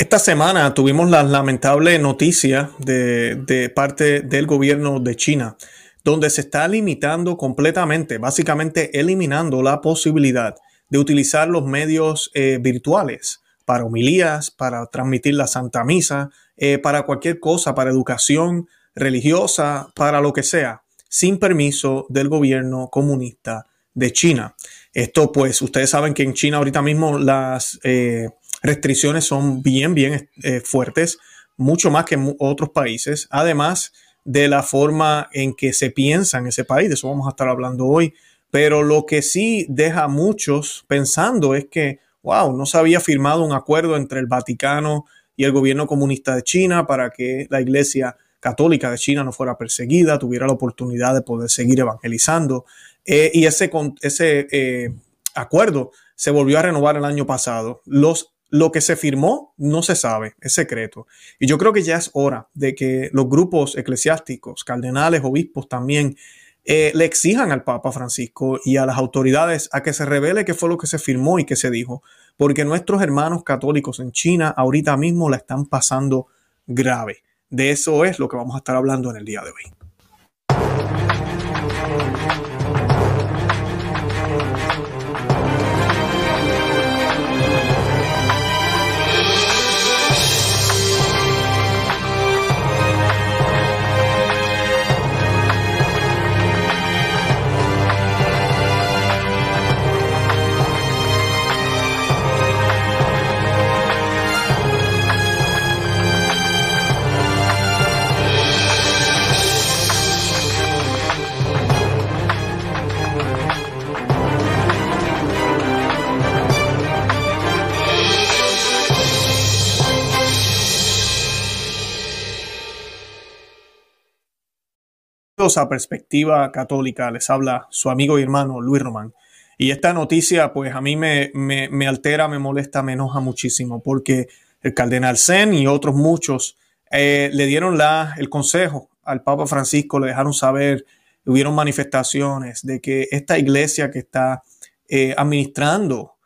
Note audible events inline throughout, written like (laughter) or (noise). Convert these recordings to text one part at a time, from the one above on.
Esta semana tuvimos la lamentable noticia de, parte del gobierno de China, donde se está limitando completamente, básicamente eliminando la posibilidad de utilizar los medios eh, virtuales para homilías, para transmitir la Santa Misa, eh, para cualquier cosa, para educación religiosa, para lo que sea, sin permiso del gobierno comunista de China. Esto pues ustedes saben que en China ahorita mismo las... Eh, restricciones son bien, bien eh, fuertes, mucho más que en otros países, además de la forma en que se piensa en ese país, de eso vamos a estar hablando hoy, pero lo que sí deja a muchos pensando es que, wow, no se había firmado un acuerdo entre el Vaticano y el gobierno comunista de China para que la iglesia católica de China no fuera perseguida, tuviera la oportunidad de poder seguir evangelizando. Eh, y ese, ese eh, acuerdo se volvió a renovar el año pasado. Los lo que se firmó no se sabe, es secreto. Y yo creo que ya es hora de que los grupos eclesiásticos, cardenales, obispos también, eh, le exijan al Papa Francisco y a las autoridades a que se revele qué fue lo que se firmó y qué se dijo, porque nuestros hermanos católicos en China ahorita mismo la están pasando grave. De eso es lo que vamos a estar hablando en el día de hoy. A Perspectiva Católica, les habla su amigo y hermano Luis Román. Y esta noticia, pues a mí me, me, altera, me molesta, me enoja muchísimo, porque el cardenal Zen y otros muchos eh, le dieron la, el consejo al Papa Francisco, le dejaron saber, hubieron manifestaciones de que esta iglesia que está eh, administrando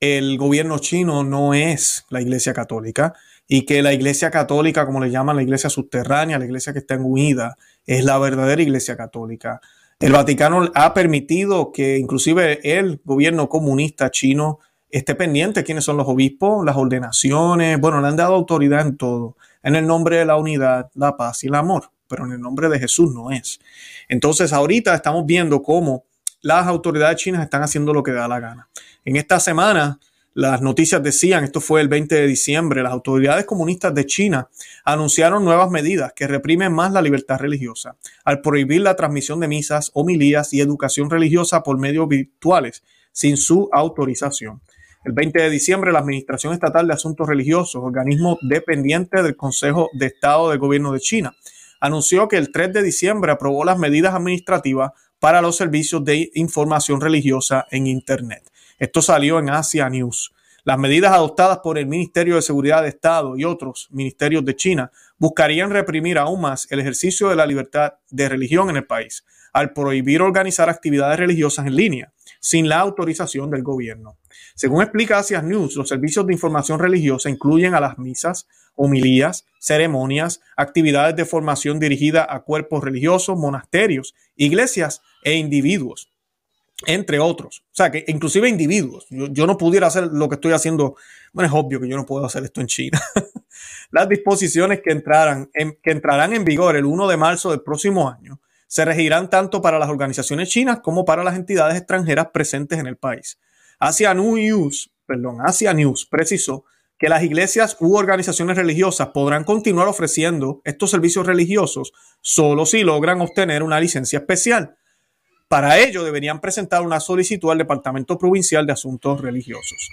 el gobierno chino no es la iglesia católica y que la iglesia católica, como le llaman la iglesia subterránea, la iglesia que está en huida, es la verdadera iglesia católica. El Vaticano ha permitido que inclusive el gobierno comunista chino esté pendiente de quiénes son los obispos, las ordenaciones, bueno, le han dado autoridad en todo, en el nombre de la unidad, la paz y el amor, pero en el nombre de Jesús no es. Entonces ahorita estamos viendo cómo las autoridades chinas están haciendo lo que da la gana. En esta semana las noticias decían, esto fue el 20 de diciembre, las autoridades comunistas de China anunciaron nuevas medidas que reprimen más la libertad religiosa, al prohibir la transmisión de misas, homilías y educación religiosa por medios virtuales sin su autorización. El 20 de diciembre, la Administración Estatal de Asuntos Religiosos, organismo dependiente del Consejo de Estado del Gobierno de China, anunció que el 3 de diciembre aprobó las medidas administrativas para los servicios de información religiosa en Internet. Esto salió en Asia News. Las medidas adoptadas por el Ministerio de Seguridad de Estado y otros ministerios de China buscarían reprimir aún más el ejercicio de la libertad de religión en el país, al prohibir organizar actividades religiosas en línea, sin la autorización del gobierno. Según explica Asia News, los servicios de información religiosa incluyen a las misas, homilías, ceremonias, actividades de formación dirigida a cuerpos religiosos, monasterios, iglesias e individuos entre otros. O sea, que inclusive individuos. Yo, no pudiera hacer lo que estoy haciendo. Bueno, es obvio que yo no puedo hacer esto en China. (laughs) Las disposiciones que, entrarán en, que entrarán en vigor el 1 de marzo del próximo año se regirán tanto para las organizaciones chinas como para las entidades extranjeras presentes en el país. Asia News, perdón, Asia News precisó que las iglesias u organizaciones religiosas podrán continuar ofreciendo estos servicios religiosos solo si logran obtener una licencia especial para ello deberían presentar una solicitud al Departamento Provincial de Asuntos Religiosos.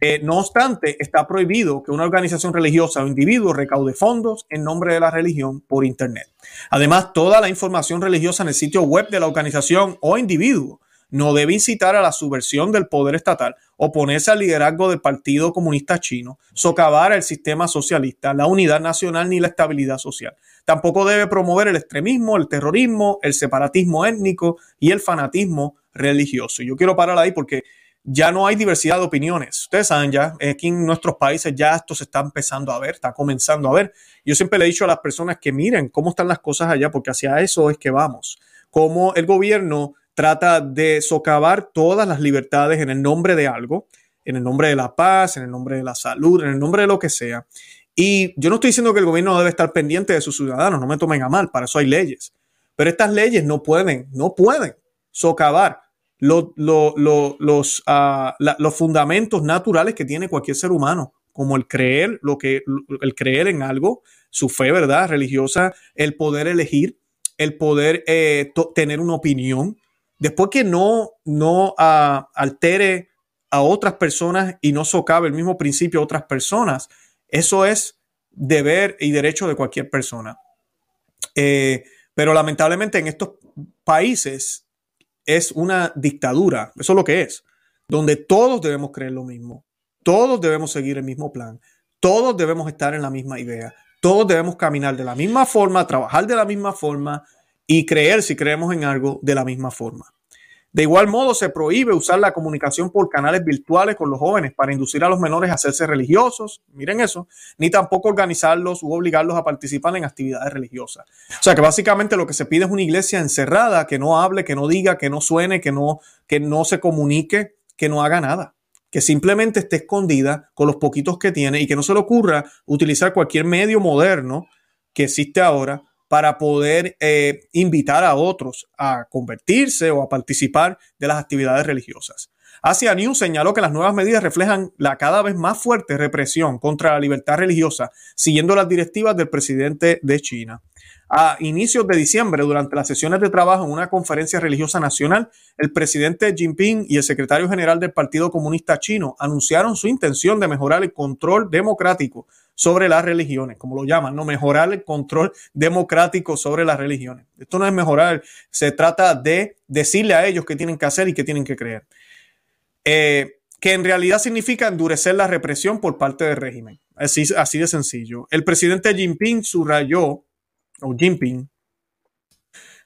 Eh, no obstante, está prohibido que una organización religiosa o individuo recaude fondos en nombre de la religión por Internet. Además, toda la información religiosa en el sitio web de la organización o individuo no debe incitar a la subversión del poder estatal, oponerse al liderazgo del Partido Comunista Chino, socavar el sistema socialista, la unidad nacional ni la estabilidad social. Tampoco debe promover el extremismo, el terrorismo, el separatismo étnico y el fanatismo religioso. Yo quiero parar ahí porque ya no hay diversidad de opiniones. Ustedes saben ya, aquí en nuestros países ya esto se está empezando a ver, está comenzando a ver. Yo siempre le he dicho a las personas que miren cómo están las cosas allá, porque hacia eso es que vamos. Cómo el gobierno trata de socavar todas las libertades en el nombre de algo, en el nombre de la paz, en el nombre de la salud, en el nombre de lo que sea. Y yo no estoy diciendo que el gobierno debe estar pendiente de sus ciudadanos, no me tomen a mal, para eso hay leyes. Pero estas leyes no pueden, no pueden socavar los, ah, los fundamentos naturales que tiene cualquier ser humano, como el creer, lo que, el creer en algo, su fe, ¿verdad? Religiosa, el poder elegir, el poder eh, tener una opinión. Después que no, no ah, altere a otras personas y no socave el mismo principio a otras personas, eso es deber y derecho de cualquier persona. Eh, pero lamentablemente en estos países es una dictadura, eso es lo que es, donde todos debemos creer lo mismo, todos debemos seguir el mismo plan, todos debemos estar en la misma idea, todos debemos caminar de la misma forma, trabajar de la misma forma y creer si creemos en algo de la misma forma. De igual modo, se prohíbe usar la comunicación por canales virtuales con los jóvenes para inducir a los menores a hacerse religiosos, miren eso, ni tampoco organizarlos u obligarlos a participar en actividades religiosas. O sea que básicamente lo que se pide es una iglesia encerrada, que no hable, que no diga, que no suene, que no, que no se comunique, que no haga nada que simplemente esté escondida con los poquitos que tiene y que no se le ocurra utilizar cualquier medio moderno que existe ahora para poder eh, invitar a otros a convertirse o a participar de las actividades religiosas. Asia News señaló que las nuevas medidas reflejan la cada vez más fuerte represión contra la libertad religiosa, siguiendo las directivas del presidente de China. A inicios de diciembre, durante las sesiones de trabajo en una conferencia religiosa nacional, el presidente Jinping y el secretario general del Partido Comunista Chino anunciaron su intención de mejorar el control democrático sobre las religiones, como lo llaman, no mejorar el control democrático sobre las religiones. Esto no es mejorar, se trata de decirle a ellos qué tienen que hacer y qué tienen que creer. Eh, que en realidad significa endurecer la represión por parte del régimen. Así, así de sencillo. El presidente Jinping subrayó, o Jinping,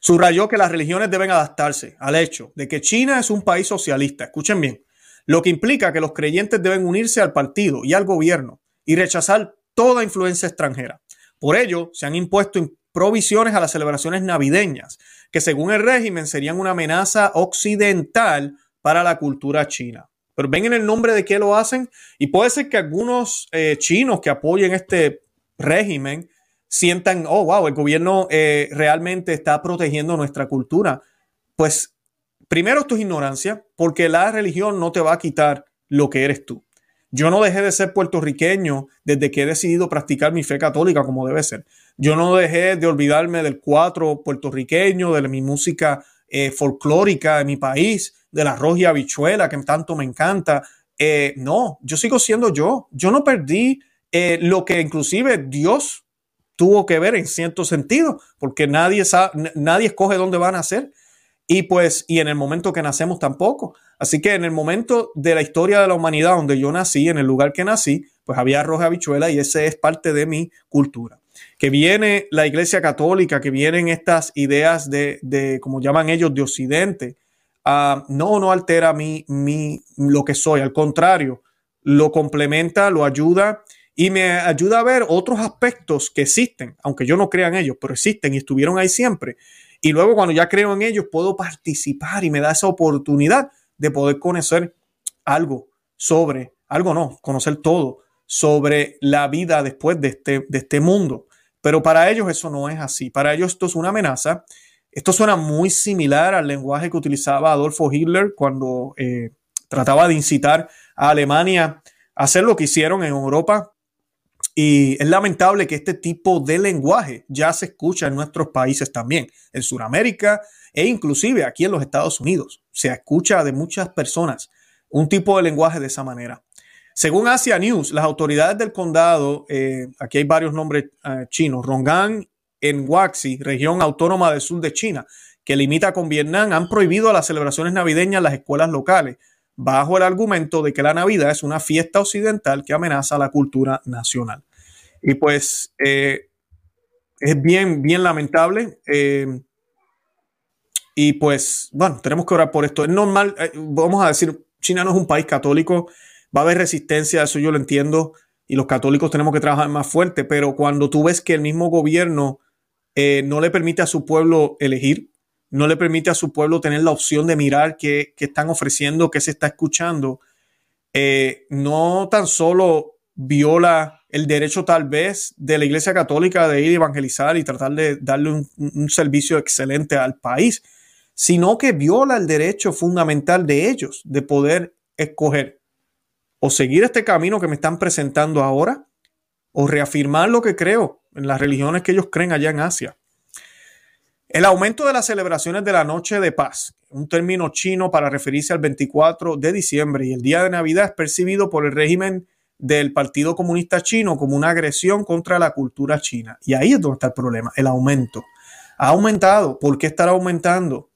subrayó que las religiones deben adaptarse al hecho de que China es un país socialista. Escuchen bien. Lo que implica que los creyentes deben unirse al partido y al gobierno y rechazar toda influencia extranjera. Por ello, se han impuesto provisiones a las celebraciones navideñas, que según el régimen serían una amenaza occidental para la cultura china. Pero ven en el nombre de qué lo hacen y puede ser que algunos eh, chinos que apoyen este régimen sientan, oh, wow, el gobierno eh, realmente está protegiendo nuestra cultura. Pues primero esto es ignorancia, porque la religión no te va a quitar lo que eres tú. Yo no dejé de ser puertorriqueño desde que he decidido practicar mi fe católica como debe ser. Yo no dejé de olvidarme del cuatro puertorriqueño, de mi música eh, folclórica de mi país, de la roja habichuela que tanto me encanta. Eh, no, yo sigo siendo yo. Yo no perdí eh, lo que inclusive Dios tuvo que ver en cierto sentido, porque nadie, sabe, nadie escoge dónde van a nacer. Y pues, y en el momento que nacemos tampoco. Así que en el momento de la historia de la humanidad donde yo nací, en el lugar que nací, pues había arroz habichuela y ese es parte de mi cultura. Que viene la Iglesia Católica, que vienen estas ideas de, de como llaman ellos, de Occidente, uh, no, no altera mi, mi, lo que soy, al contrario, lo complementa, lo ayuda y me ayuda a ver otros aspectos que existen, aunque yo no crea en ellos, pero existen y estuvieron ahí siempre. Y luego cuando ya creo en ellos, puedo participar y me da esa oportunidad de poder conocer algo sobre, algo no, conocer todo sobre la vida después de este, de este mundo. Pero para ellos eso no es así. Para ellos esto es una amenaza. Esto suena muy similar al lenguaje que utilizaba Adolfo Hitler cuando eh, trataba de incitar a Alemania a hacer lo que hicieron en Europa. Y es lamentable que este tipo de lenguaje ya se escucha en nuestros países también, en Sudamérica e inclusive aquí en los Estados Unidos. Se escucha de muchas personas un tipo de lenguaje de esa manera. Según Asia News, las autoridades del condado, eh, aquí hay varios nombres eh, chinos, Rongan en Huaxi, región autónoma del sur de China, que limita con Vietnam, han prohibido las celebraciones navideñas en las escuelas locales, bajo el argumento de que la Navidad es una fiesta occidental que amenaza la cultura nacional. Y pues eh, es bien, bien lamentable. Y pues, bueno, tenemos que orar por esto. Es normal, vamos a decir China no es un país católico, va a haber resistencia, eso yo lo entiendo, y los católicos tenemos que trabajar más fuerte, pero cuando tú ves que el mismo gobierno eh, no le permite a su pueblo elegir, no le permite a su pueblo tener la opción de mirar qué, están ofreciendo, qué se está escuchando, eh, no tan solo viola el derecho tal vez de la Iglesia Católica de ir a evangelizar y tratar de darle un servicio excelente al país, sino que viola el derecho fundamental de ellos de poder escoger o seguir este camino que me están presentando ahora o reafirmar lo que creo en las religiones que ellos creen allá en Asia. El aumento de las celebraciones de la Noche de Paz, un término chino para referirse al 24 de diciembre y el día de Navidad es percibido por el régimen del Partido Comunista Chino como una agresión contra la cultura china. Y ahí es donde está el problema, el aumento. Ha aumentado. ¿Por qué estará aumentando?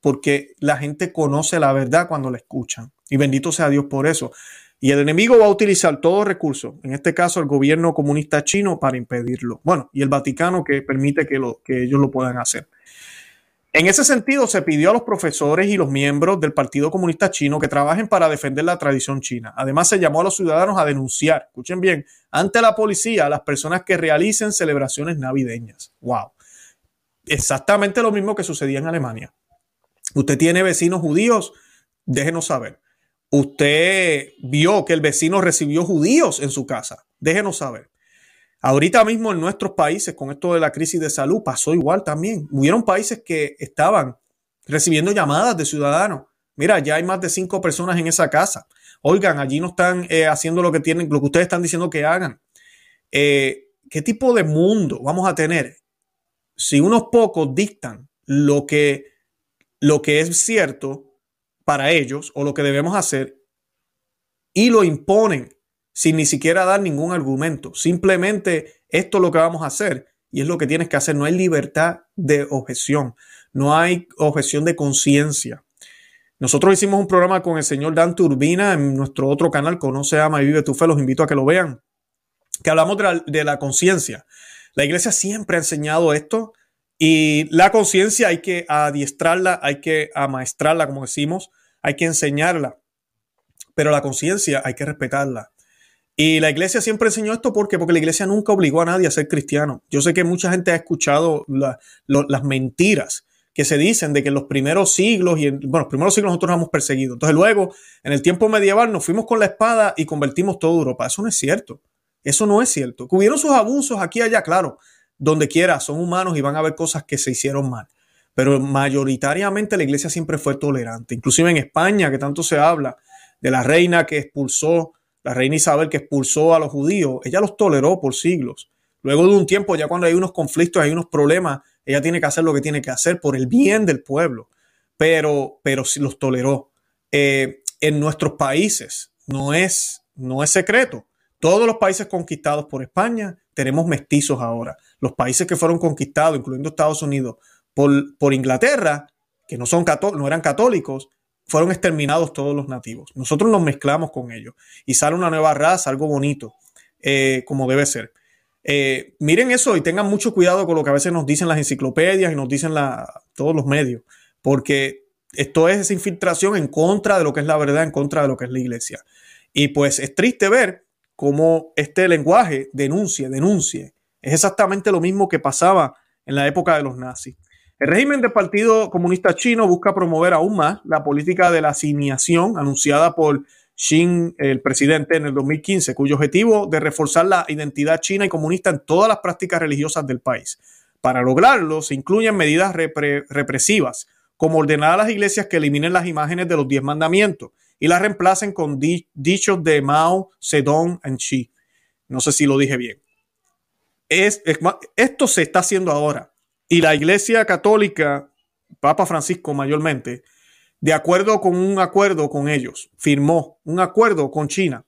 porque la gente conoce la verdad cuando la escuchan. Y bendito sea Dios por eso. Y el enemigo va a utilizar todo recurso, en este caso el gobierno comunista chino, para impedirlo. Bueno, y el Vaticano que permite que, que ellos lo puedan hacer. En ese sentido, se pidió a los profesores y los miembros del Partido Comunista Chino que trabajen para defender la tradición china. Además, se llamó a los ciudadanos a denunciar, escuchen bien, ante la policía a las personas que realicen celebraciones navideñas. ¡Wow! Exactamente lo mismo que sucedía en Alemania. Usted tiene vecinos judíos, déjenos saber. Usted vio que el vecino recibió judíos en su casa, déjenos saber. Ahorita mismo en nuestros países, con esto de la crisis de salud, pasó igual también. Hubieron países que estaban recibiendo llamadas de ciudadanos. Mira, ya hay más de cinco personas en esa casa. Oigan, allí no están eh, haciendo lo que tienen, lo que ustedes están diciendo que hagan. Eh, ¿Qué tipo de mundo vamos a tener si unos pocos dictan lo que lo que es cierto para ellos o lo que debemos hacer y lo imponen sin ni siquiera dar ningún argumento. Simplemente esto es lo que vamos a hacer y es lo que tienes que hacer. No hay libertad de objeción, no hay objeción de conciencia. Nosotros hicimos un programa con el señor Dan Turbina en nuestro otro canal, Conoce, Ama y Vive tu Fe, los invito a que lo vean, que hablamos de la, la conciencia. La iglesia siempre ha enseñado esto y la conciencia hay que adiestrarla, hay que amaestrarla, como decimos, hay que enseñarla. Pero la conciencia hay que respetarla. Y la iglesia siempre enseñó esto porque, porque la iglesia nunca obligó a nadie a ser cristiano. Yo sé que mucha gente ha escuchado las mentiras que se dicen de que en los primeros siglos, y en, bueno, los primeros siglos nosotros hemos perseguido. Entonces luego, en el tiempo medieval, nos fuimos con la espada y convertimos toda Europa. Eso no es cierto. Eso no es cierto. Que hubieron sus abusos aquí y allá, claro donde quiera, son humanos y van a ver cosas que se hicieron mal. Pero mayoritariamente la iglesia siempre fue tolerante. Inclusive en España, que tanto se habla de la reina que expulsó, la reina Isabel que expulsó a los judíos, ella los toleró por siglos. Luego de un tiempo, ya cuando hay unos conflictos, hay unos problemas, ella tiene que hacer lo que tiene que hacer por el bien del pueblo. Pero, pero sí los toleró. Eh, en nuestros países no es, no es secreto. Todos los países conquistados por España tenemos mestizos ahora. Los países que fueron conquistados, incluyendo Estados Unidos, por, Inglaterra, que no, son no eran católicos, fueron exterminados todos los nativos. Nosotros nos mezclamos con ellos y sale una nueva raza, algo bonito, eh, como debe ser. Eh, miren eso y tengan mucho cuidado con lo que a veces nos dicen las enciclopedias y nos dicen la, todos los medios, porque esto es esa infiltración en contra de lo que es la verdad, en contra de lo que es la iglesia. Y pues es triste ver cómo este lenguaje denuncie, denuncie. Es exactamente lo mismo que pasaba en la época de los nazis. El régimen del Partido Comunista Chino busca promover aún más la política de la asignación anunciada por Xi, el presidente, en el 2015, cuyo objetivo de reforzar la identidad china y comunista en todas las prácticas religiosas del país. Para lograrlo, se incluyen medidas represivas, como ordenar a las iglesias que eliminen las imágenes de los diez mandamientos y la reemplacen con dichos de Mao Zedong en Xi. No sé si lo dije bien. Es, esto se está haciendo ahora. Y la Iglesia Católica, Papa Francisco mayormente, de acuerdo con un acuerdo con ellos, firmó un acuerdo con China.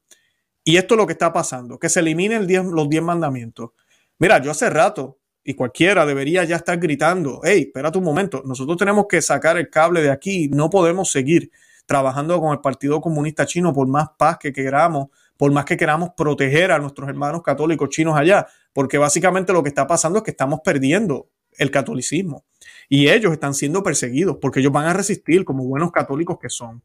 Y esto es lo que está pasando, que se eliminen los diez mandamientos. Mira, yo hace rato, y cualquiera debería ya estar gritando, hey, espérate un momento, nosotros tenemos que sacar el cable de aquí, no podemos seguir trabajando con el Partido Comunista Chino por más paz que queramos, por más que queramos proteger a nuestros hermanos católicos chinos allá, porque básicamente lo que está pasando es que estamos perdiendo el catolicismo y ellos están siendo perseguidos porque ellos van a resistir como buenos católicos que son.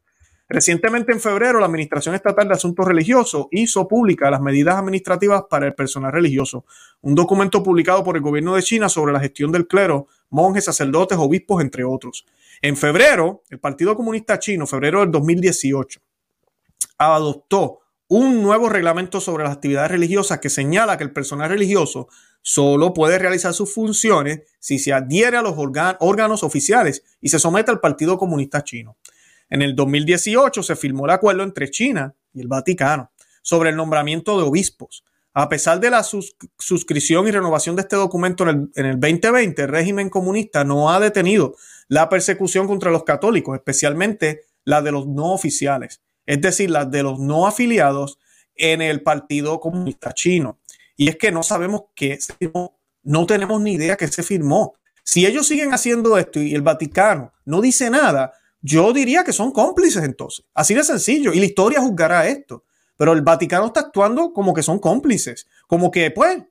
Recientemente en febrero, la Administración Estatal de Asuntos Religiosos hizo pública las medidas administrativas para el personal religioso, un documento publicado por el gobierno de China sobre la gestión del clero, monjes, sacerdotes, obispos, entre otros. En febrero, el Partido Comunista Chino, febrero del 2018, adoptó un nuevo reglamento sobre las actividades religiosas que señala que el personal religioso solo puede realizar sus funciones si se adhiere a los órganos oficiales y se somete al Partido Comunista Chino. En el 2018 se firmó el acuerdo entre China y el Vaticano sobre el nombramiento de obispos. A pesar de la suscripción y renovación de este documento en el, en el 2020, el régimen comunista no ha detenido la persecución contra los católicos, especialmente la de los no oficiales, es decir, la de los no afiliados en el Partido Comunista Chino. Y es que no sabemos qué se firmó, no tenemos ni idea qué se firmó. Si ellos siguen haciendo esto y el Vaticano no dice nada, yo diría que son cómplices entonces. Así de sencillo. Y la historia juzgará esto. Pero el Vaticano está actuando como que son cómplices. Como que, pues,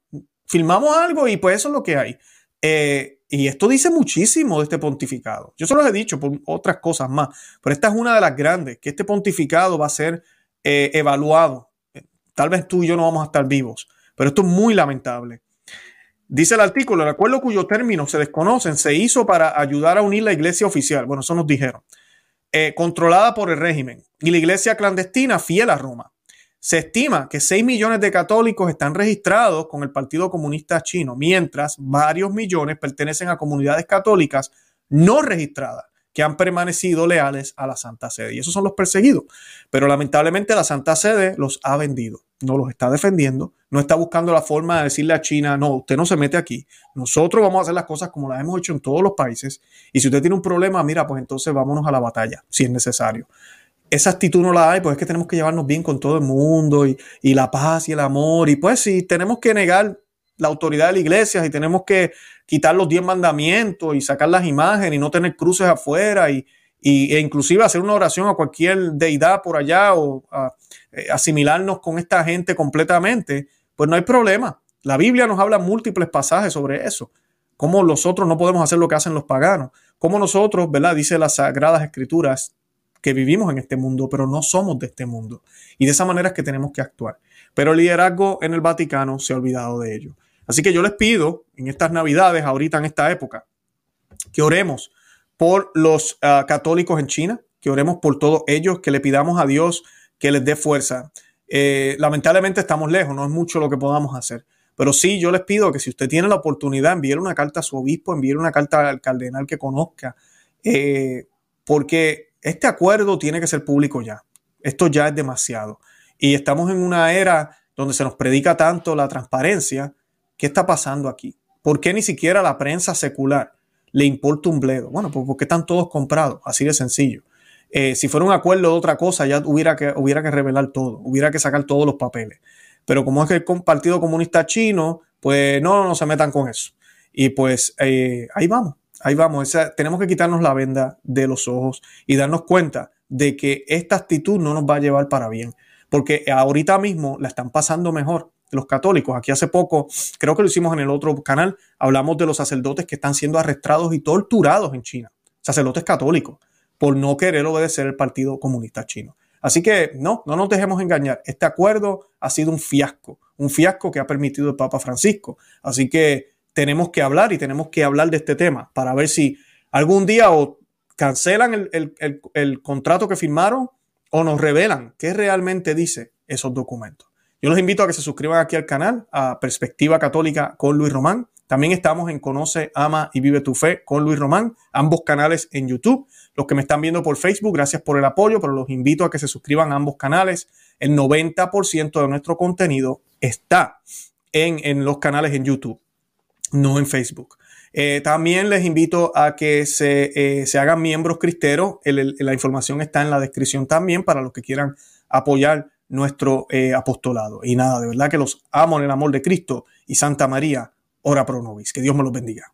filmamos algo y pues eso es lo que hay. Eh, y esto dice muchísimo de este pontificado. Yo se los he dicho por otras cosas más, pero esta es una de las grandes, que este pontificado va a ser eh, evaluado. Tal vez tú y yo no vamos a estar vivos, pero esto es muy lamentable. Dice el artículo, el acuerdo cuyo términos se desconocen se hizo para ayudar a unir la iglesia oficial, bueno, eso nos dijeron, eh, controlada por el régimen, y la iglesia clandestina fiel a Roma. Se estima que 6 millones de católicos están registrados con el Partido Comunista Chino, mientras varios millones pertenecen a comunidades católicas no registradas que han permanecido leales a la Santa Sede. Y esos son los perseguidos. Pero lamentablemente la Santa Sede los ha vendido, no los está defendiendo, no está buscando la forma de decirle a China, no, usted no se mete aquí. Nosotros vamos a hacer las cosas como las hemos hecho en todos los países. Y si usted tiene un problema, mira, pues entonces vámonos a la batalla, si es necesario. Esa actitud no la hay, pues es que tenemos que llevarnos bien con todo el mundo y, y la paz y el amor. Y pues si tenemos que negar la autoridad de la iglesia y tenemos que quitar los diez mandamientos y sacar las imágenes y no tener cruces afuera y, e inclusive hacer una oración a cualquier deidad por allá o eh, asimilarnos con esta gente completamente, pues no hay problema. La Biblia nos habla múltiples pasajes sobre eso. Cómo nosotros no podemos hacer lo que hacen los paganos. Cómo nosotros, ¿verdad? Dice las sagradas escrituras que vivimos en este mundo, pero no somos de este mundo. Y de esa manera es que tenemos que actuar. Pero el liderazgo en el Vaticano se ha olvidado de ello. Así que yo les pido en estas navidades, ahorita en esta época, que oremos por los ah, católicos en China, que oremos por todos ellos, que le pidamos a Dios que les dé fuerza. Eh, lamentablemente estamos lejos, no es mucho lo que podamos hacer. Pero sí, yo les pido que si usted tiene la oportunidad, envíe una carta a su obispo, envíe una carta al cardenal que conozca, eh, porque este acuerdo tiene que ser público ya. Esto ya es demasiado. Y estamos en una era donde se nos predica tanto la transparencia ¿Qué está pasando aquí? ¿Por qué ni siquiera la prensa secular le importa un bledo? Bueno, pues porque están todos comprados, así de sencillo. Eh, si fuera un acuerdo de otra cosa, ya hubiera que, que revelar todo, hubiera que sacar todos los papeles. Pero como es que el Partido Comunista Chino, pues no, no se metan con eso. Y pues eh, ahí vamos, ahí vamos. tenemos que quitarnos la venda de los ojos y darnos cuenta de que esta actitud no nos va a llevar para bien. Porque ahorita mismo la están pasando mejor los católicos. Aquí hace poco, creo que lo hicimos en el otro canal, hablamos de los sacerdotes que están siendo arrestados y torturados en China, sacerdotes católicos, por no querer obedecer el Partido Comunista Chino. Así que no, no nos dejemos engañar. Este acuerdo ha sido un fiasco, un fiasco que ha permitido el Papa Francisco. Así que tenemos que hablar y tenemos que hablar de este tema para ver si algún día o cancelan el, el contrato que firmaron o nos revelan qué realmente dice esos documentos. Yo los invito a que se suscriban aquí al canal, a Perspectiva Católica con Luis Román. También estamos en Conoce, Ama y Vive tu Fe con Luis Román, ambos canales en YouTube. Los que me están viendo por Facebook, gracias por el apoyo, pero los invito a que se suscriban a ambos canales. El 90% de nuestro contenido está en, los canales en YouTube, no en Facebook. Eh, también les invito a que se, eh, hagan miembros cristeros. la información está en la descripción también para los que quieran apoyar nuestro eh, apostolado. Y nada, de verdad que los amo en el amor de Cristo y Santa María, ora pro nobis. Que Dios me los bendiga.